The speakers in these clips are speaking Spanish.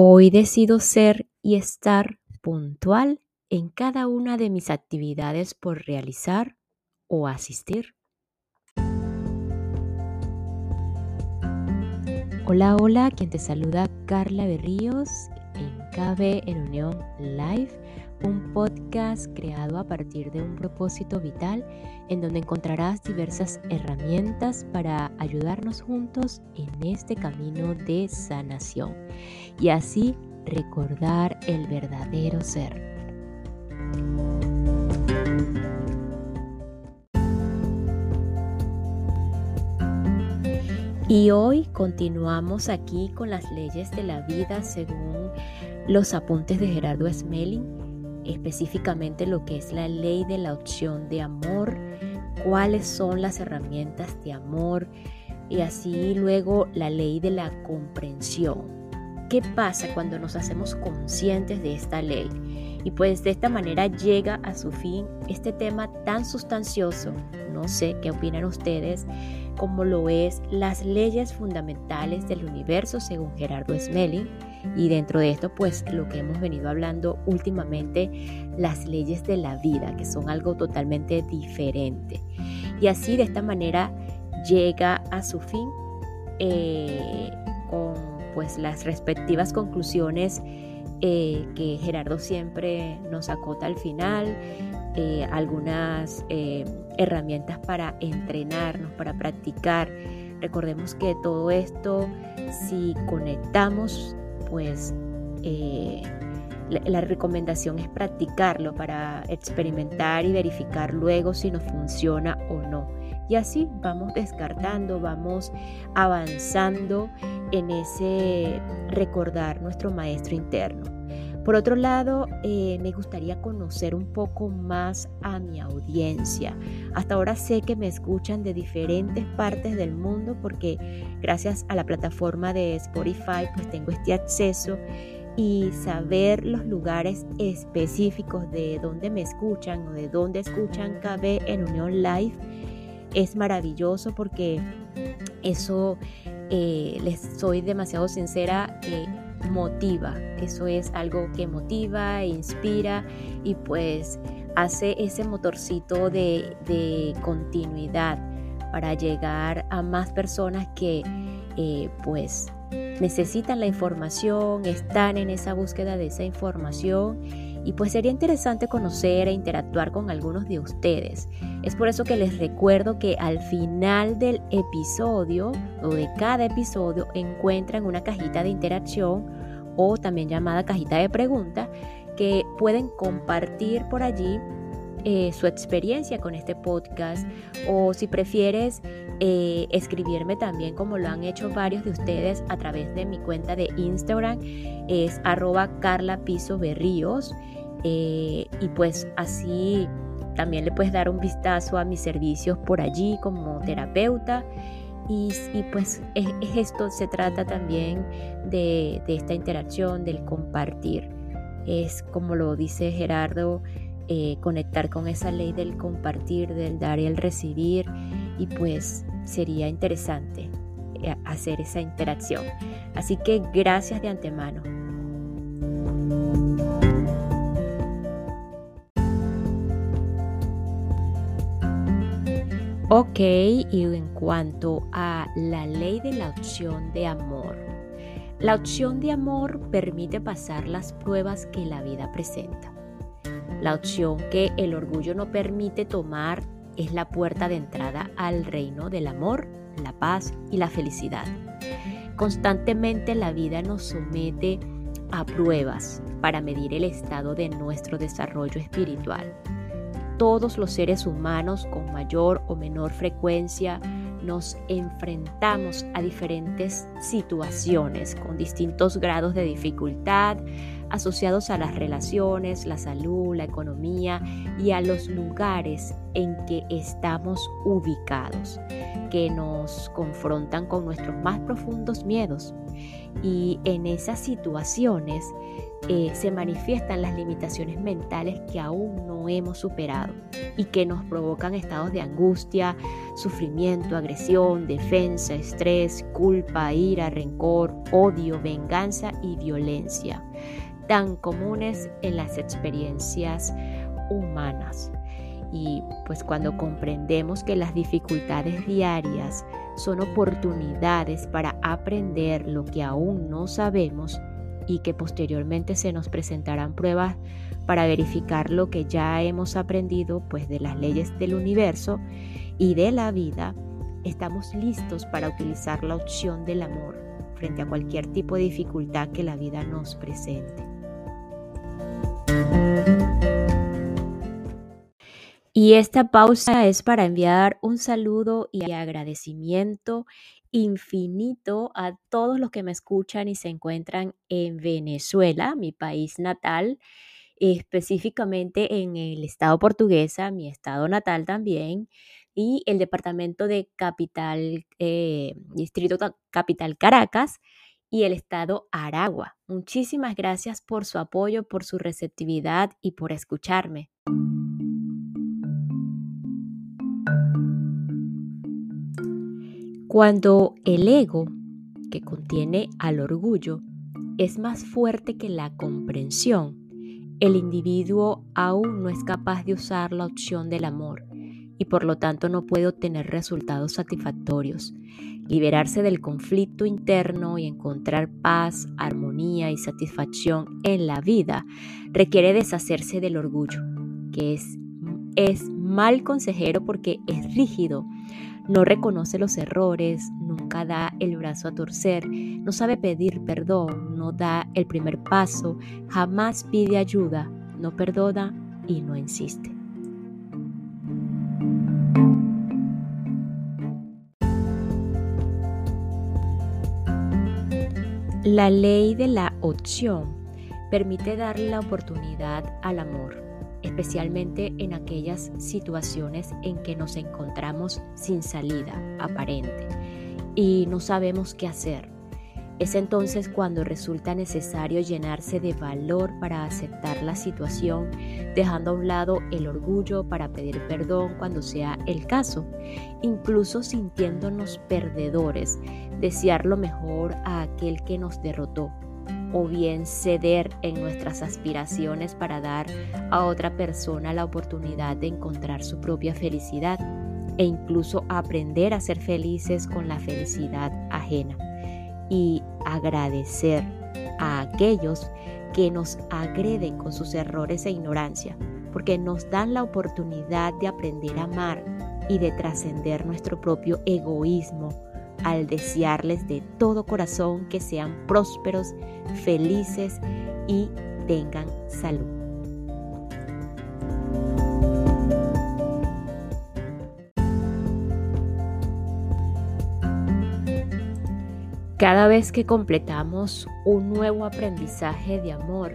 Hoy decido ser y estar puntual en cada una de mis actividades por realizar o asistir. Hola, hola, quien te saluda Carla Berríos en KB en Unión Live, un podcast creado a partir de un propósito vital en donde encontrarás diversas herramientas para ayudarnos juntos en este camino de sanación y así recordar el verdadero ser. Y hoy continuamos aquí con las leyes de la vida según los apuntes de Gerardo Smelling, específicamente lo que es la ley de la opción de amor, cuáles son las herramientas de amor y así luego la ley de la comprensión. ¿Qué pasa cuando nos hacemos conscientes de esta ley? Y pues de esta manera llega a su fin este tema tan sustancioso, no sé qué opinan ustedes, como lo es las leyes fundamentales del universo según Gerardo Smelling. Y dentro de esto, pues lo que hemos venido hablando últimamente, las leyes de la vida, que son algo totalmente diferente. Y así de esta manera llega a su fin eh, con pues las respectivas conclusiones eh, que Gerardo siempre nos acota al final, eh, algunas herramientas para entrenarnos, para practicar. Recordemos que todo esto, si conectamos, pues la, recomendación es practicarlo para experimentar y verificar luego si nos funciona o no. Y así vamos descartando, vamos avanzando en ese recordar nuestro maestro interno. Por otro lado, eh, me gustaría conocer un poco más a mi audiencia. Hasta ahora sé que me escuchan de diferentes partes del mundo porque gracias a la plataforma de Spotify pues tengo este acceso y saber los lugares específicos de donde me escuchan o de dónde escuchan KB en Unión Live es maravilloso porque eso, eh, les soy demasiado sincera, eh, motiva. Eso es algo que motiva, inspira y pues hace ese motorcito de, de continuidad para llegar a más personas que eh, pues necesitan la información, están en esa búsqueda de esa información y pues sería interesante conocer e interactuar con algunos de ustedes. Es por eso que les recuerdo que al final del episodio o de cada episodio encuentran una cajita de interacción o también llamada cajita de preguntas que pueden compartir por allí eh, su experiencia con este podcast o si prefieres eh, escribirme también como lo han hecho varios de ustedes a través de mi cuenta de Instagram es arroba carla piso berríos eh, y pues así también le puedes dar un vistazo a mis servicios por allí como terapeuta y, pues esto se trata también de, de esta interacción, del compartir. Es como lo dice Gerardo, eh, conectar con esa ley del compartir, del dar y el recibir y pues sería interesante eh, hacer esa interacción. Así que gracias de antemano. Ok, y en cuanto a la ley de la opción de amor, la opción de amor permite pasar las pruebas que la vida presenta. La opción que el orgullo no permite tomar es la puerta de entrada al reino del amor, la paz y la felicidad. Constantemente la vida nos somete a pruebas para medir el estado de nuestro desarrollo espiritual. Todos los seres humanos con mayor o menor frecuencia nos enfrentamos a diferentes situaciones con distintos grados de dificultad, asociados a las relaciones, la salud, la economía y a los lugares en que estamos ubicados, que nos confrontan con nuestros más profundos miedos. Y en esas situaciones eh, se manifiestan las limitaciones mentales que aún no hemos superado y que nos provocan estados de angustia, sufrimiento, agresión, defensa, estrés, culpa, ira, rencor, odio, venganza y violencia, tan comunes en las experiencias humanas. Y pues cuando comprendemos que las dificultades diarias son oportunidades para aprender lo que aún no sabemos y que posteriormente se nos presentarán pruebas para verificar lo que ya hemos aprendido pues de las leyes del universo y de la vida, estamos listos para utilizar la opción del amor frente a cualquier tipo de dificultad que la vida nos presente. Y esta pausa es para enviar un saludo y agradecimiento infinito a todos los que me escuchan y se encuentran en Venezuela, mi país natal, específicamente en el estado portuguesa, mi estado natal también, y el departamento de Capital, eh, Distrito Capital Caracas y el estado Aragua. Muchísimas gracias por su apoyo, por su receptividad y por escucharme. Cuando el ego, que contiene al orgullo, es más fuerte que la comprensión, el individuo aún no es capaz de usar la opción del amor y por lo tanto no puede obtener resultados satisfactorios. Liberarse del conflicto interno y encontrar paz, armonía y satisfacción en la vida requiere deshacerse del orgullo, que es, es mal consejero porque es rígido, no reconoce los errores, nunca da el brazo a torcer, no sabe pedir perdón, no da el primer paso, jamás pide ayuda, no perdona y no insiste. La ley de la opción permite darle la oportunidad al amor especialmente en aquellas situaciones en que nos encontramos sin salida aparente y no sabemos qué hacer. Es entonces cuando resulta necesario llenarse de valor para aceptar la situación, dejando a un lado el orgullo para pedir perdón cuando sea el caso, incluso sintiéndonos perdedores, desear lo mejor a aquel que nos derrotó o bien ceder en nuestras aspiraciones para dar a otra persona la oportunidad de encontrar su propia felicidad e incluso aprender a ser felices con la felicidad ajena. Y agradecer a aquellos que nos agreden con sus errores e ignorancia, porque nos dan la oportunidad de aprender a amar y de trascender nuestro propio egoísmo al desearles de todo corazón que sean prósperos, felices y tengan salud. Cada vez que completamos un nuevo aprendizaje de amor,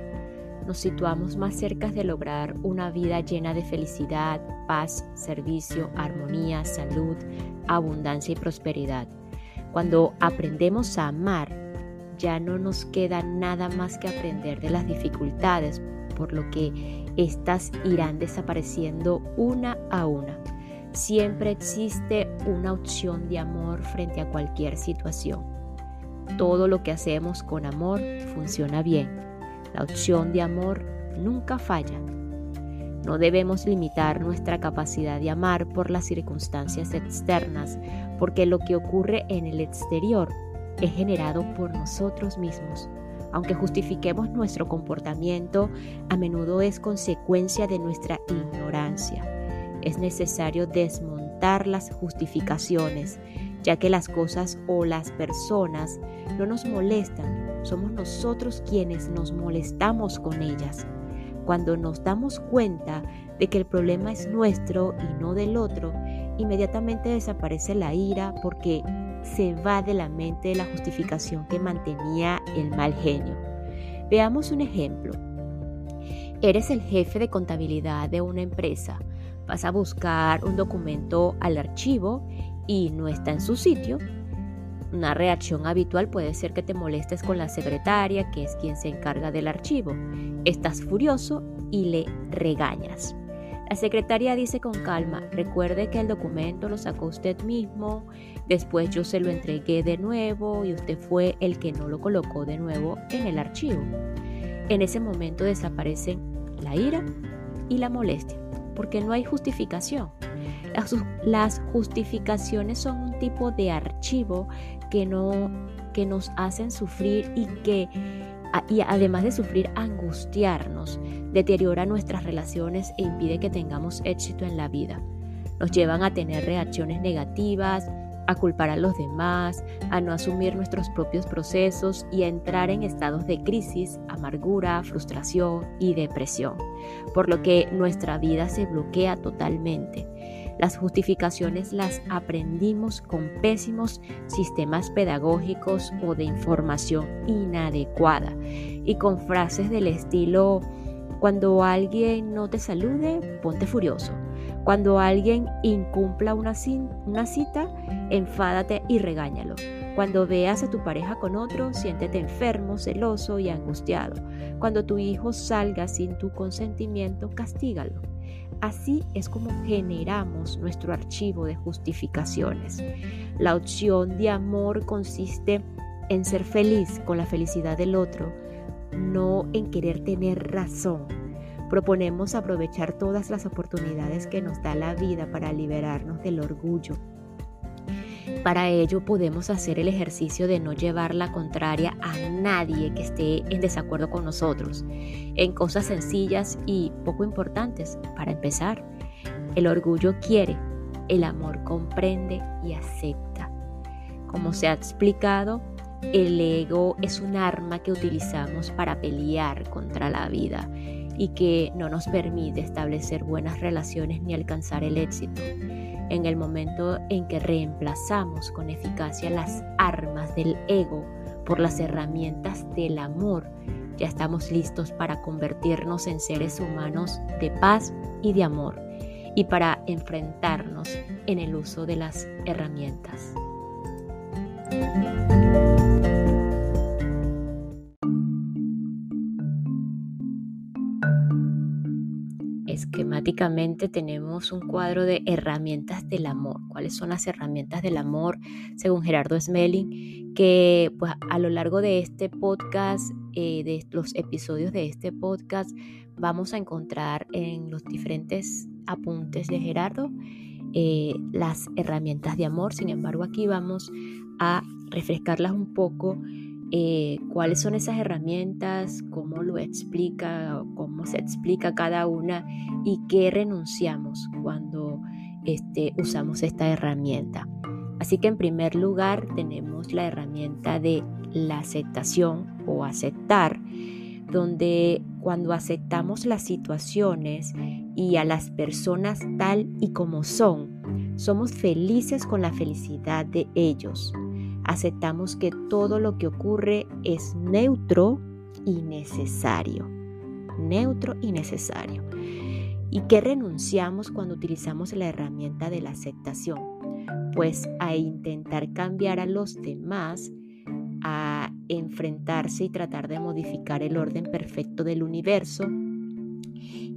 nos situamos más cerca de lograr una vida llena de felicidad, paz, servicio, armonía, salud, abundancia y prosperidad. Cuando aprendemos a amar, ya no nos queda nada más que aprender de las dificultades, por lo que éstas irán desapareciendo una a una. Siempre existe una opción de amor frente a cualquier situación. Todo lo que hacemos con amor funciona bien. La opción de amor nunca falla. No debemos limitar nuestra capacidad de amar por las circunstancias externas, porque lo que ocurre en el exterior es generado por nosotros mismos. Aunque justifiquemos nuestro comportamiento, a menudo es consecuencia de nuestra ignorancia. Es necesario desmontar las justificaciones, ya que las cosas o las personas no nos molestan, somos nosotros quienes nos molestamos con ellas. Cuando nos damos cuenta de que el problema es nuestro y no del otro, inmediatamente desaparece la ira porque se va de la mente de la justificación que mantenía el mal genio. Veamos un ejemplo. Eres el jefe de contabilidad de una empresa. Vas a buscar un documento al archivo y no está en su sitio. Una reacción habitual puede ser que te molestes con la secretaria, que es quien se encarga del archivo. Estás furioso y le regañas. La secretaria dice con calma, recuerde que el documento lo sacó usted mismo, después yo se lo entregué de nuevo y usted fue el que no lo colocó de nuevo en el archivo. En ese momento desaparecen la ira y la molestia, porque no hay justificación. Las, justificaciones son un tipo de archivo que, no, que nos hacen sufrir y que y además de sufrir, angustiarnos, deteriora nuestras relaciones e impide que tengamos éxito en la vida. Nos llevan a tener reacciones negativas, a culpar a los demás, a no asumir nuestros propios procesos y a entrar en estados de crisis, amargura, frustración y depresión, por lo que nuestra vida se bloquea totalmente. Las justificaciones las aprendimos con pésimos sistemas pedagógicos o de información inadecuada y con frases del estilo cuando alguien no te salude, ponte furioso. Cuando alguien incumpla una, cita, enfádate y regáñalo. Cuando veas a tu pareja con otro, siéntete enfermo, celoso y angustiado. Cuando tu hijo salga sin tu consentimiento, castígalo. Así es como generamos nuestro archivo de justificaciones. La opción de amor consiste en ser feliz con la felicidad del otro, no en querer tener razón. Proponemos aprovechar todas las oportunidades que nos da la vida para liberarnos del orgullo, para ello podemos hacer el ejercicio de no llevar la contraria a nadie que esté en desacuerdo con nosotros, en cosas sencillas y poco importantes. Para empezar, el orgullo quiere, el amor comprende y acepta. Como se ha explicado, el ego es un arma que utilizamos para pelear contra la vida y que no nos permite establecer buenas relaciones ni alcanzar el éxito. En el momento en que reemplazamos con eficacia las armas del ego por las herramientas del amor, ya estamos listos para convertirnos en seres humanos de paz y de amor y para enfrentarnos en el uso de las herramientas. Esquemáticamente tenemos un cuadro de herramientas del amor. ¿Cuáles son las herramientas del amor según Gerardo Smelling? Que pues, a lo largo de este podcast, eh, de los episodios de este podcast, vamos a encontrar en los diferentes apuntes de Gerardo eh, las herramientas de amor. Sin embargo, aquí vamos a refrescarlas un poco eh, cuáles son esas herramientas, cómo lo explica, cómo se explica cada una y qué renunciamos cuando este, usamos esta herramienta. Así que en primer lugar tenemos la herramienta de la aceptación o aceptar, donde cuando aceptamos las situaciones y a las personas tal y como son, somos felices con la felicidad de ellos aceptamos que todo lo que ocurre es neutro y necesario. Neutro y necesario. ¿Y qué renunciamos cuando utilizamos la herramienta de la aceptación? Pues a intentar cambiar a los demás, a enfrentarse y tratar de modificar el orden perfecto del universo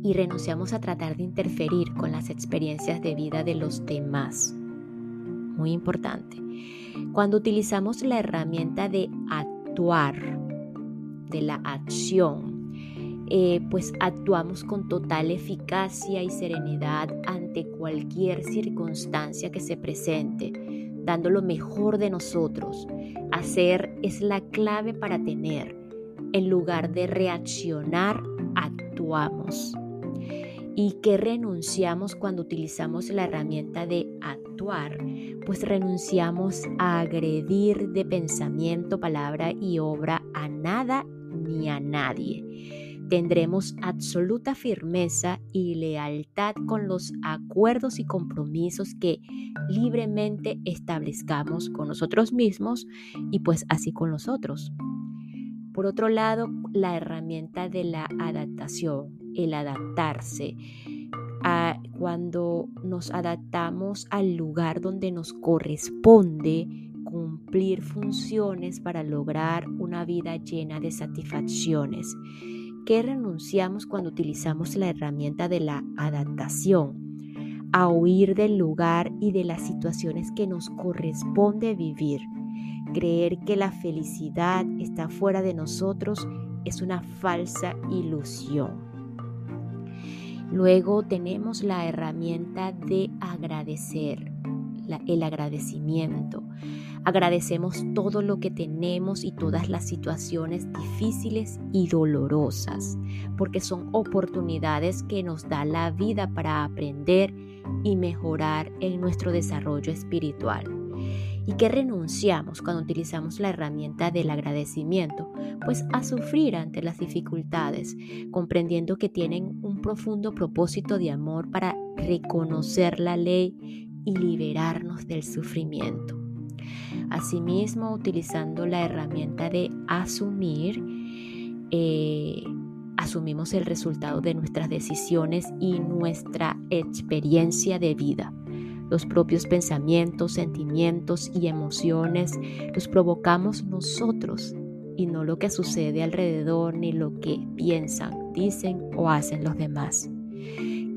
y renunciamos a tratar de interferir con las experiencias de vida de los demás. Muy importante. Cuando utilizamos la herramienta de actuar, de la acción, eh, pues actuamos con total eficacia y serenidad ante cualquier circunstancia que se presente, dando lo mejor de nosotros. Hacer es la clave para tener. En lugar de reaccionar, actuamos y que renunciamos cuando utilizamos la herramienta de actuar, pues renunciamos a agredir de pensamiento, palabra y obra a nada ni a nadie. Tendremos absoluta firmeza y lealtad con los acuerdos y compromisos que libremente establezcamos con nosotros mismos y pues así con los otros. Por otro lado, la herramienta de la adaptación el adaptarse. Cuando nos adaptamos al lugar donde nos corresponde cumplir funciones para lograr una vida llena de satisfacciones. ¿Qué renunciamos cuando utilizamos la herramienta de la adaptación? A huir del lugar y de las situaciones que nos corresponde vivir. Creer que la felicidad está fuera de nosotros es una falsa ilusión. Luego tenemos la herramienta de agradecer, el agradecimiento. Agradecemos todo lo que tenemos y todas las situaciones difíciles y dolorosas, porque son oportunidades que nos da la vida para aprender y mejorar en nuestro desarrollo espiritual. ¿Y que renunciamos cuando utilizamos la herramienta del agradecimiento? Pues a sufrir ante las dificultades, comprendiendo que tienen un profundo propósito de amor para reconocer la ley y liberarnos del sufrimiento. Asimismo, utilizando la herramienta de asumir, eh, asumimos el resultado de nuestras decisiones y nuestra experiencia de vida. Los propios pensamientos, sentimientos y emociones los provocamos nosotros y no lo que sucede alrededor ni lo que piensan, dicen o hacen los demás.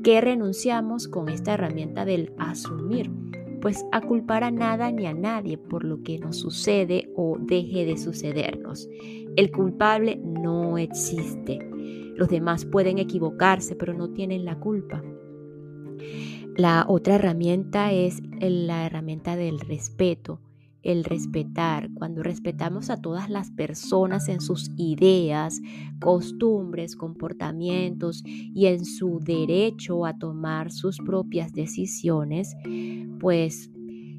¿Qué renunciamos con esta herramienta del asumir? Pues a culpar a nada ni a nadie por lo que nos sucede o deje de sucedernos. El culpable no existe. Los demás pueden equivocarse, pero no tienen la culpa. La otra herramienta es la herramienta del respeto, el respetar. Cuando respetamos a todas las personas en sus ideas, costumbres, comportamientos y en su derecho a tomar sus propias decisiones, pues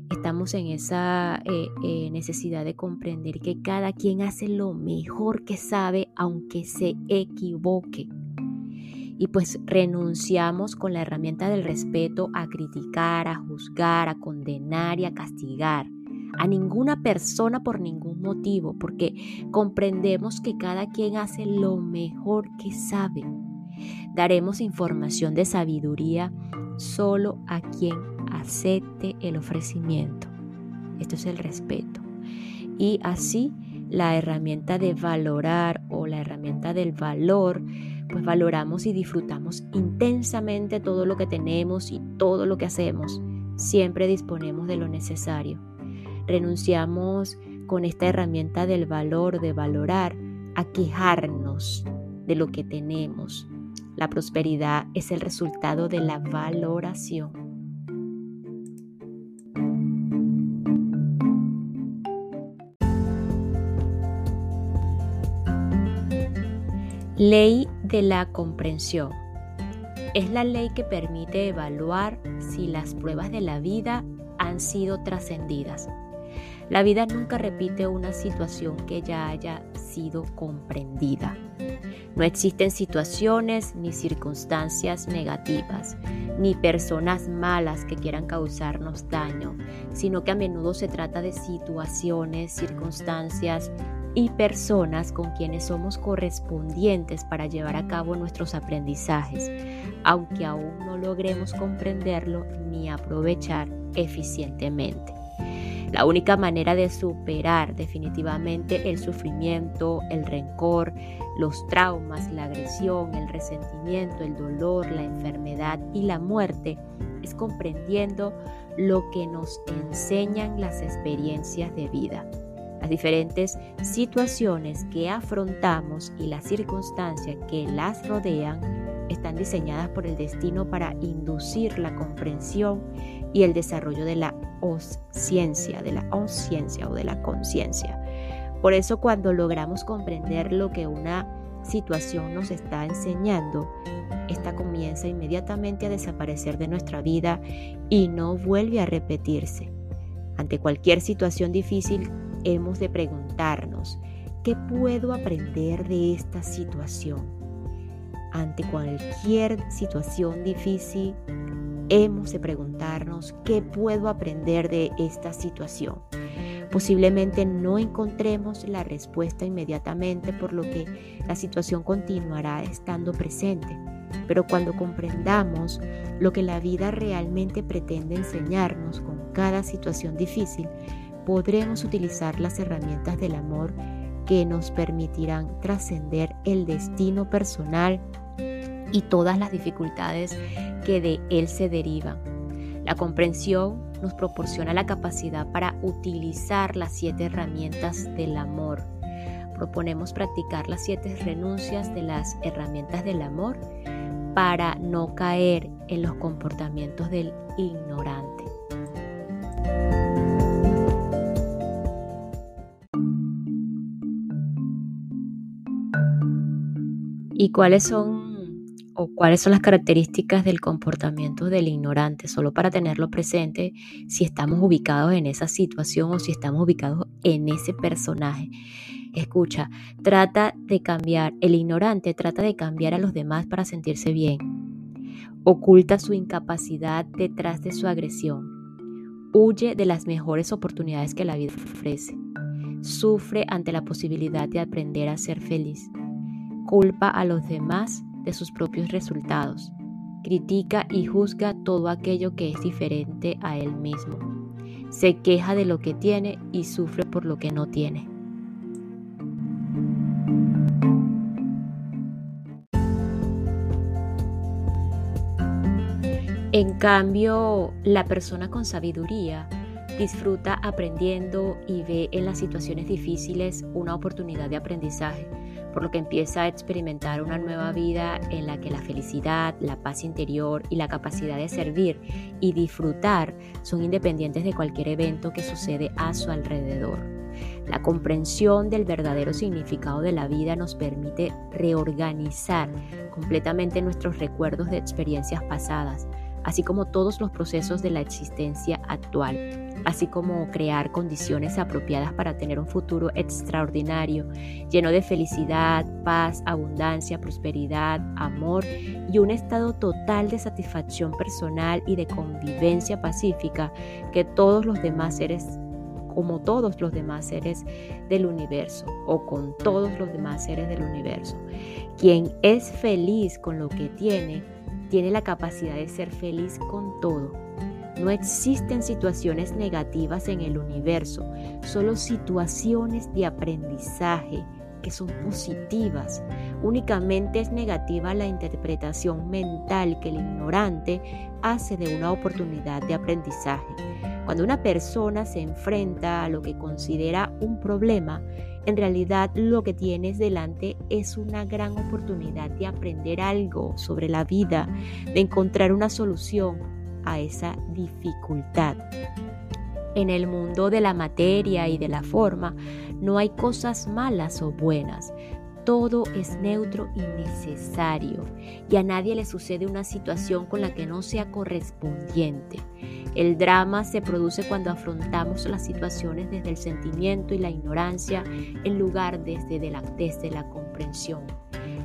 estamos en esa eh, eh, necesidad de comprender que cada quien hace lo mejor que sabe aunque se equivoque y pues renunciamos con la herramienta del respeto a criticar, a juzgar, a condenar y a castigar a ninguna persona por ningún motivo, porque comprendemos que cada quien hace lo mejor que sabe. Daremos información de sabiduría solo a quien acepte el ofrecimiento. Esto es el respeto. Y así la herramienta de valorar o la herramienta del valor pues valoramos y disfrutamos intensamente todo lo que tenemos y todo lo que hacemos. Siempre disponemos de lo necesario. Renunciamos con esta herramienta del valor, de valorar, a quejarnos de lo que tenemos. La prosperidad es el resultado de la valoración. Ley de la comprensión. Es la ley que permite evaluar si las pruebas de la vida han sido trascendidas. La vida nunca repite una situación que ya haya sido comprendida. No existen situaciones ni circunstancias negativas, ni personas malas que quieran causarnos daño, sino que a menudo se trata de situaciones, circunstancias, y personas con quienes somos correspondientes para llevar a cabo nuestros aprendizajes, aunque aún no logremos comprenderlo ni aprovechar eficientemente. La única manera de superar definitivamente el sufrimiento, el rencor, los traumas, la agresión, el resentimiento, el dolor, la enfermedad y la muerte es comprendiendo lo que nos enseñan las experiencias de vida. Las diferentes situaciones que afrontamos y las circunstancias que las rodean están diseñadas por el destino para inducir la comprensión y el desarrollo de la ciencia, de la conciencia o de la conciencia. Por eso cuando logramos comprender lo que una situación nos está enseñando, esta comienza inmediatamente a desaparecer de nuestra vida y no vuelve a repetirse. Ante cualquier situación difícil hemos de preguntarnos, ¿qué puedo aprender de esta situación? Ante cualquier situación difícil, hemos de preguntarnos, ¿qué puedo aprender de esta situación? Posiblemente no encontremos la respuesta inmediatamente, por lo que la situación continuará estando presente. Pero cuando comprendamos lo que la vida realmente pretende enseñarnos con cada situación difícil, podremos utilizar las herramientas del amor que nos permitirán trascender el destino personal y todas las dificultades que de él se derivan. La comprensión nos proporciona la capacidad para utilizar las siete herramientas del amor. Proponemos practicar las siete renuncias de las herramientas del amor para no caer en los comportamientos del ignorante. ¿Y cuáles son o cuáles son las características del comportamiento del ignorante? Solo para tenerlo presente si estamos ubicados en esa situación o si estamos ubicados en ese personaje. Escucha, trata de cambiar, el ignorante trata de cambiar a los demás para sentirse bien. Oculta su incapacidad detrás de su agresión. Huye de las mejores oportunidades que la vida ofrece. Sufre ante la posibilidad de aprender a ser feliz. Culpa a los demás de sus propios resultados. Critica y juzga todo aquello que es diferente a él mismo. Se queja de lo que tiene y sufre por lo que no tiene. En cambio, la persona con sabiduría disfruta aprendiendo y ve en las situaciones difíciles una oportunidad de aprendizaje, por lo que empieza a experimentar una nueva vida en la que la felicidad, la paz interior y la capacidad de servir y disfrutar son independientes de cualquier evento que sucede a su alrededor. La comprensión del verdadero significado de la vida nos permite reorganizar completamente nuestros recuerdos de experiencias pasadas, así como todos los procesos de la existencia actual, así como crear condiciones apropiadas para tener un futuro extraordinario, lleno de felicidad, paz, abundancia, prosperidad, amor y un estado total de satisfacción personal y de convivencia pacífica que todos los demás seres como todos los demás seres del universo o con todos los demás seres del universo. Quien es feliz con lo que tiene, tiene la capacidad de ser feliz con todo. No existen situaciones negativas en el universo, solo situaciones de aprendizaje que son positivas. Únicamente es negativa la interpretación mental que el ignorante hace de una oportunidad de aprendizaje. Cuando una persona se enfrenta a lo que considera un problema, en realidad lo que tienes delante es una gran oportunidad de aprender algo sobre la vida, de encontrar una solución a esa dificultad. En el mundo de la materia y de la forma no hay cosas malas o buenas, todo es neutro y necesario y a nadie le sucede una situación con la que no sea correspondiente. El drama se produce cuando afrontamos las situaciones desde el sentimiento y la ignorancia en lugar desde, la, desde la comprensión.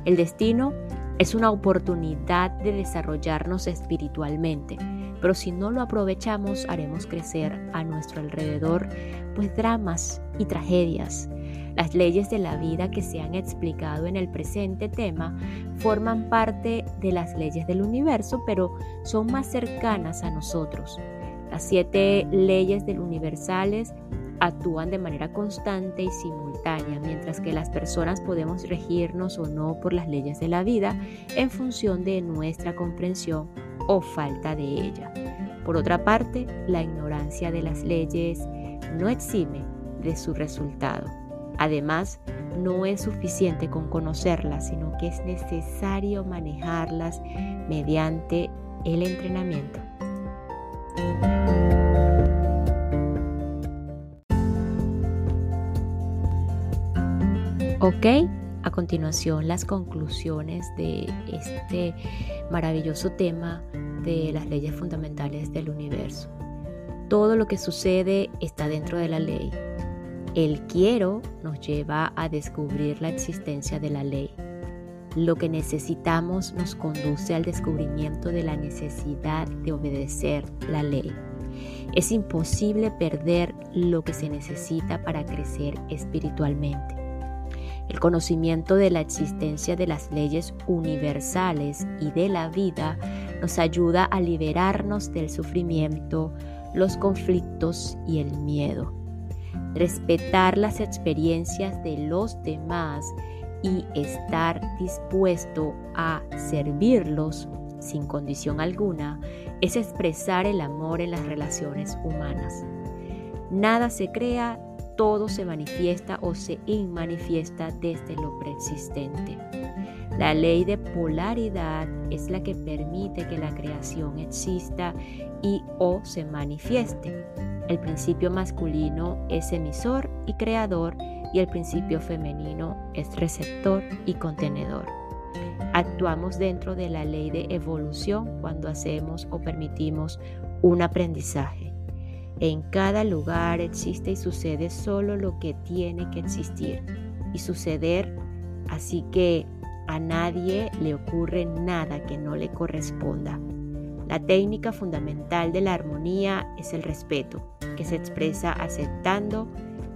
El destino es una oportunidad de desarrollarnos espiritualmente, pero si no lo aprovechamos haremos crecer a nuestro alrededor pues dramas y tragedias las leyes de la vida que se han explicado en el presente tema forman parte de las leyes del universo, pero son más cercanas a nosotros. Las siete leyes del universales actúan de manera constante y simultánea, mientras que las personas podemos regirnos o no por las leyes de la vida en función de nuestra comprensión o falta de ella. Por otra parte, la ignorancia de las leyes no exime de su resultado. Además, no es suficiente con conocerlas, sino que es necesario manejarlas mediante el entrenamiento. Ok, a continuación las conclusiones de este maravilloso tema de las leyes fundamentales del universo. Todo lo que sucede está dentro de la ley el quiero nos lleva a descubrir la existencia de la ley. Lo que necesitamos nos conduce al descubrimiento de la necesidad de obedecer la ley. Es imposible perder lo que se necesita para crecer espiritualmente. El conocimiento de la existencia de las leyes universales y de la vida nos ayuda a liberarnos del sufrimiento, los conflictos y el miedo. respetar las experiencias de los demás y estar dispuesto a servirlos sin condición alguna es expresar el amor en las relaciones humanas. Nada se crea, todo se manifiesta o se inmanifiesta desde lo preexistente. La ley de polaridad es la que permite que la creación exista y o se manifieste. El principio masculino es emisor y creador y el principio femenino es receptor y contenedor. Actuamos dentro de la ley de evolución cuando hacemos o permitimos un aprendizaje. En cada lugar existe y sucede solo lo que tiene que existir y suceder, así que a nadie le ocurre nada que no le corresponda. La técnica fundamental de la armonía es el respeto, que se expresa aceptando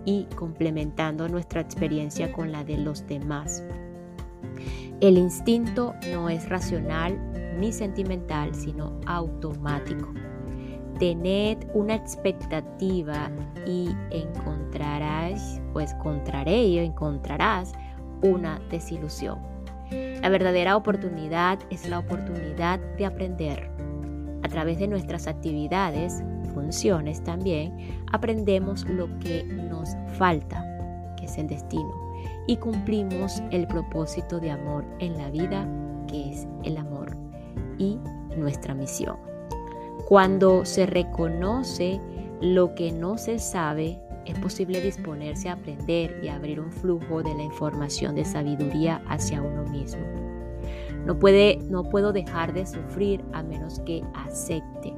y complementando nuestra experiencia con la de los demás. El instinto no es racional ni sentimental, sino automático. Tened una expectativa y encontrarás, pues encontraré o encontrarás una desilusión. La verdadera oportunidad es la oportunidad de aprender. A través de nuestras actividades, funciones también, aprendemos lo que nos falta, que es el destino, y cumplimos el propósito de amor en la vida, que es el amor, y nuestra misión. Cuando se reconoce lo que no se sabe, es posible disponerse a aprender y abrir un flujo de la información de sabiduría hacia uno mismo. No, puede, no puedo dejar de sufrir a menos que acepte.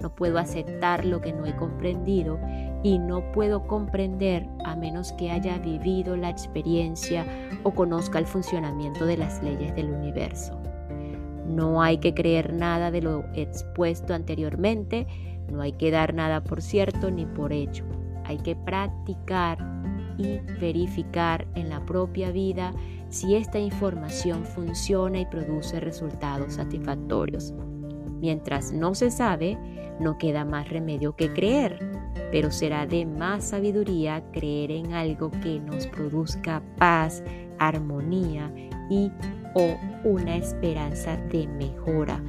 No puedo aceptar lo que no he comprendido y no puedo comprender a menos que haya vivido la experiencia o conozca el funcionamiento de las leyes del universo. No hay que creer nada de lo expuesto anteriormente, no hay que dar nada por cierto ni por hecho hay que practicar y verificar en la propia vida si esta información funciona y produce resultados satisfactorios. Mientras no se sabe, no queda más remedio que creer, pero será de más sabiduría creer en algo que nos produzca paz, armonía y o una esperanza de mejora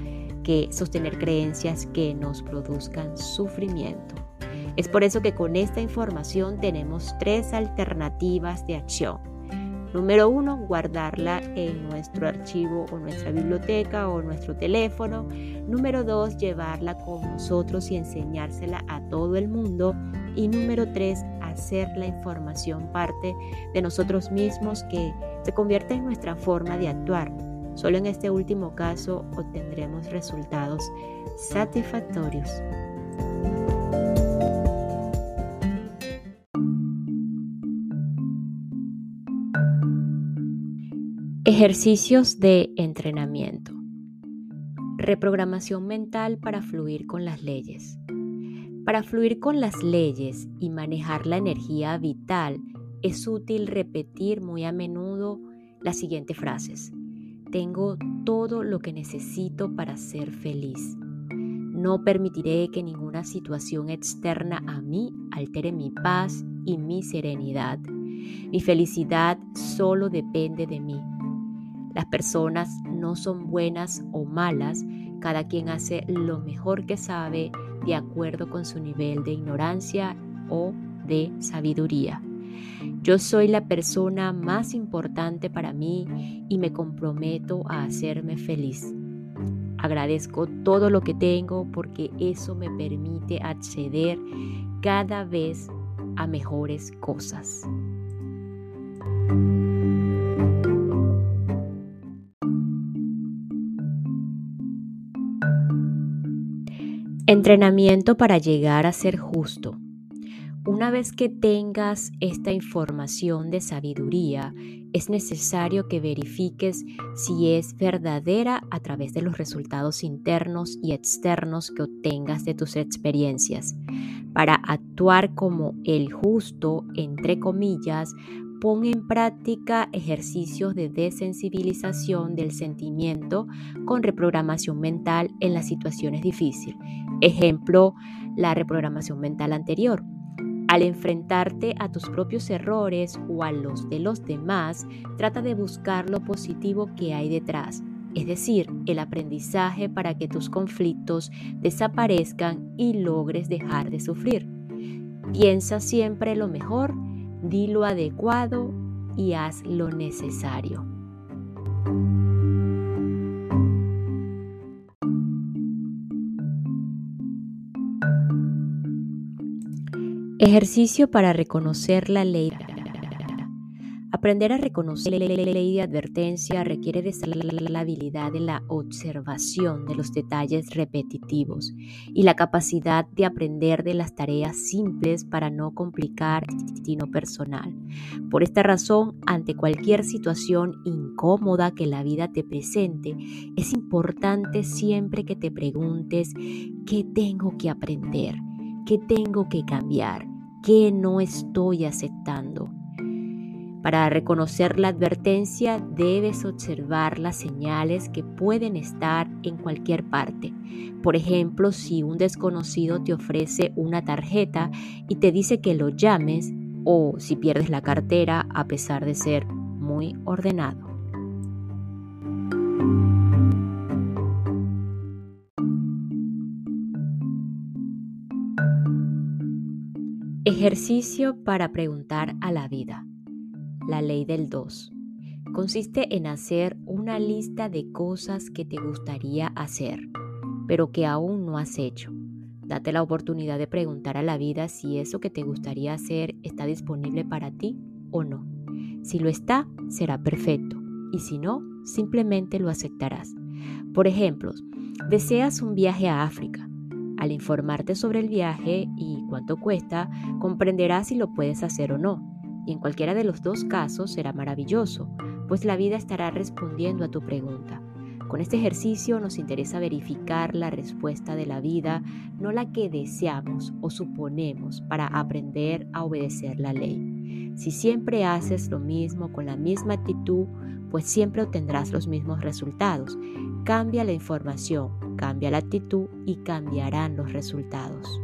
que sostener creencias que nos produzcan sufrimiento. Es por eso que con esta información tenemos tres alternativas de acción. Número uno, guardarla en nuestro archivo o nuestra biblioteca o nuestro teléfono. Número dos, llevarla con nosotros y enseñársela a todo el mundo. Y número tres, hacer la información parte de nosotros mismos que se convierte en nuestra forma de actuar. Solo en este último caso obtendremos resultados satisfactorios. Ejercicios de entrenamiento. Reprogramación mental para fluir con las leyes. Para fluir con las leyes y manejar la energía vital es útil repetir muy a menudo las siguientes frases. Tengo todo lo que necesito para ser feliz. No permitiré que ninguna situación externa a mí altere mi paz y mi serenidad. Mi felicidad solo depende de mí. Las personas no son buenas o malas, cada quien hace lo mejor que sabe de acuerdo con su nivel de ignorancia o de sabiduría. Yo soy la persona más importante para mí y me comprometo a hacerme feliz. Agradezco todo lo que tengo porque eso me permite acceder cada vez a mejores cosas. Entrenamiento para llegar a ser justo. Una vez que tengas esta información de sabiduría, es necesario que verifiques si es verdadera a través de los resultados internos y externos que obtengas de tus experiencias. Para actuar como el justo, entre comillas, pon en práctica ejercicios de desensibilización del sentimiento con reprogramación mental en las situaciones difíciles. Ejemplo, la reprogramación mental anterior. Al enfrentarte a tus propios errores o a los de los demás, trata de buscar lo positivo que hay detrás, es decir, el aprendizaje para que tus conflictos desaparezcan y logres dejar de sufrir. Piensa siempre lo mejor, di lo adecuado y haz lo necesario. Ejercicio para reconocer la ley. Aprender a reconocer la ley de advertencia requiere de la habilidad de la observación de los detalles repetitivos y la capacidad de aprender de las tareas simples para no complicar el destino personal. Por esta razón, ante cualquier situación incómoda que la vida te presente, es importante siempre que te preguntes qué tengo que aprender, qué tengo que cambiar qué no estoy aceptando. Para reconocer la advertencia debes observar las señales que pueden estar en cualquier parte. Por ejemplo, si un desconocido te ofrece una tarjeta y te dice que lo llames o si pierdes la cartera a pesar de ser muy ordenado. Ejercicio para preguntar a la vida. La ley del 2. Consiste en hacer una lista de cosas que te gustaría hacer, pero que aún no has hecho. Date la oportunidad de preguntar a la vida si eso que te gustaría hacer está disponible para ti o no. Si lo está, será perfecto, y si no, simplemente lo aceptarás. Por ejemplo, deseas un viaje a África al informarte sobre el viaje y cuánto cuesta, comprenderás si lo puedes hacer o no. Y en cualquiera de los dos casos será maravilloso, pues la vida estará respondiendo a tu pregunta. Con este ejercicio nos interesa verificar la respuesta de la vida, no la que deseamos o suponemos para aprender a obedecer la ley. Si siempre haces lo mismo con la misma actitud, pues siempre obtendrás los mismos resultados. Cambia la información, cambia la actitud y cambiarán los resultados.